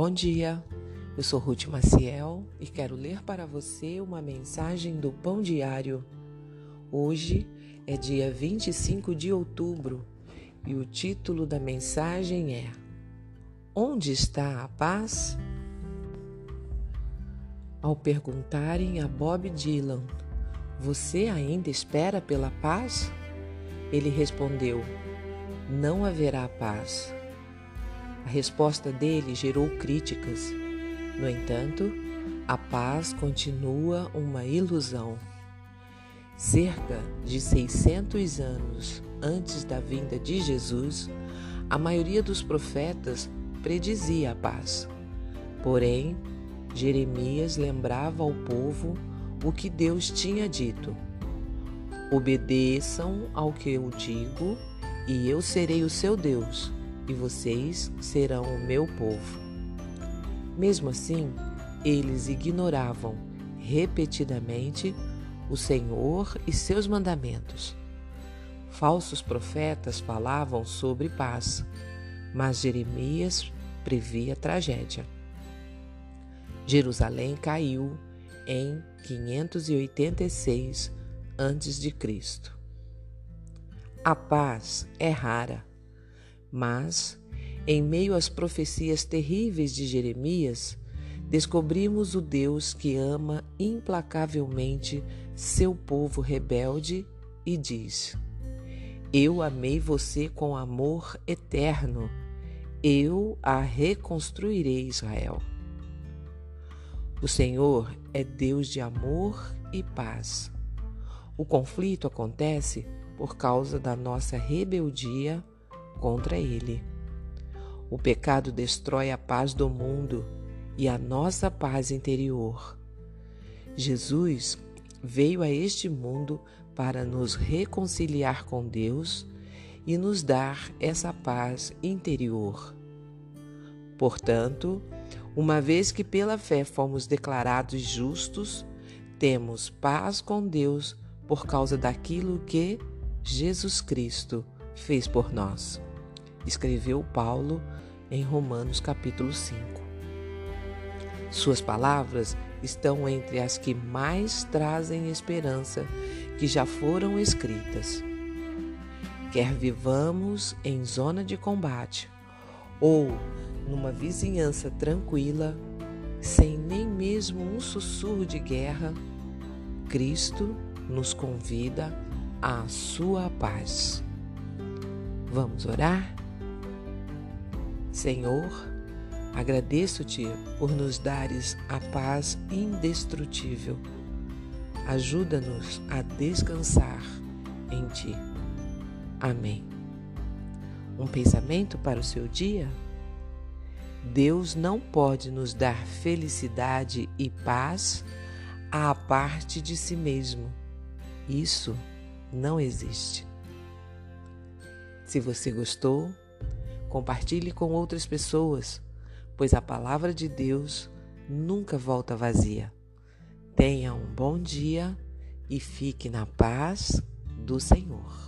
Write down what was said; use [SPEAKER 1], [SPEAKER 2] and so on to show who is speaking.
[SPEAKER 1] Bom dia, eu sou Ruth Maciel e quero ler para você uma mensagem do Pão Diário. Hoje é dia 25 de outubro e o título da mensagem é Onde está a paz? Ao perguntarem a Bob Dylan, Você ainda espera pela paz? Ele respondeu: Não haverá paz a resposta dele gerou críticas. No entanto, a paz continua uma ilusão. Cerca de 600 anos antes da vinda de Jesus, a maioria dos profetas predizia a paz. Porém, Jeremias lembrava ao povo o que Deus tinha dito: Obedeçam ao que eu digo, e eu serei o seu Deus e vocês serão o meu povo. Mesmo assim, eles ignoravam repetidamente o Senhor e seus mandamentos. Falsos profetas falavam sobre paz, mas Jeremias previa tragédia. Jerusalém caiu em 586 a.C. A paz é rara mas, em meio às profecias terríveis de Jeremias, descobrimos o Deus que ama implacavelmente seu povo rebelde e diz: Eu amei você com amor eterno, eu a reconstruirei, Israel. O Senhor é Deus de amor e paz. O conflito acontece por causa da nossa rebeldia contra ele. O pecado destrói a paz do mundo e a nossa paz interior. Jesus veio a este mundo para nos reconciliar com Deus e nos dar essa paz interior. Portanto, uma vez que pela fé fomos declarados justos, temos paz com Deus por causa daquilo que Jesus Cristo fez por nós escreveu Paulo em Romanos capítulo 5. Suas palavras estão entre as que mais trazem esperança que já foram escritas. Quer vivamos em zona de combate ou numa vizinhança tranquila, sem nem mesmo um sussurro de guerra, Cristo nos convida à sua paz. Vamos orar? Senhor, agradeço-te por nos dares a paz indestrutível. Ajuda-nos a descansar em ti. Amém. Um pensamento para o seu dia? Deus não pode nos dar felicidade e paz à parte de si mesmo. Isso não existe. Se você gostou, Compartilhe com outras pessoas, pois a palavra de Deus nunca volta vazia. Tenha um bom dia e fique na paz do Senhor.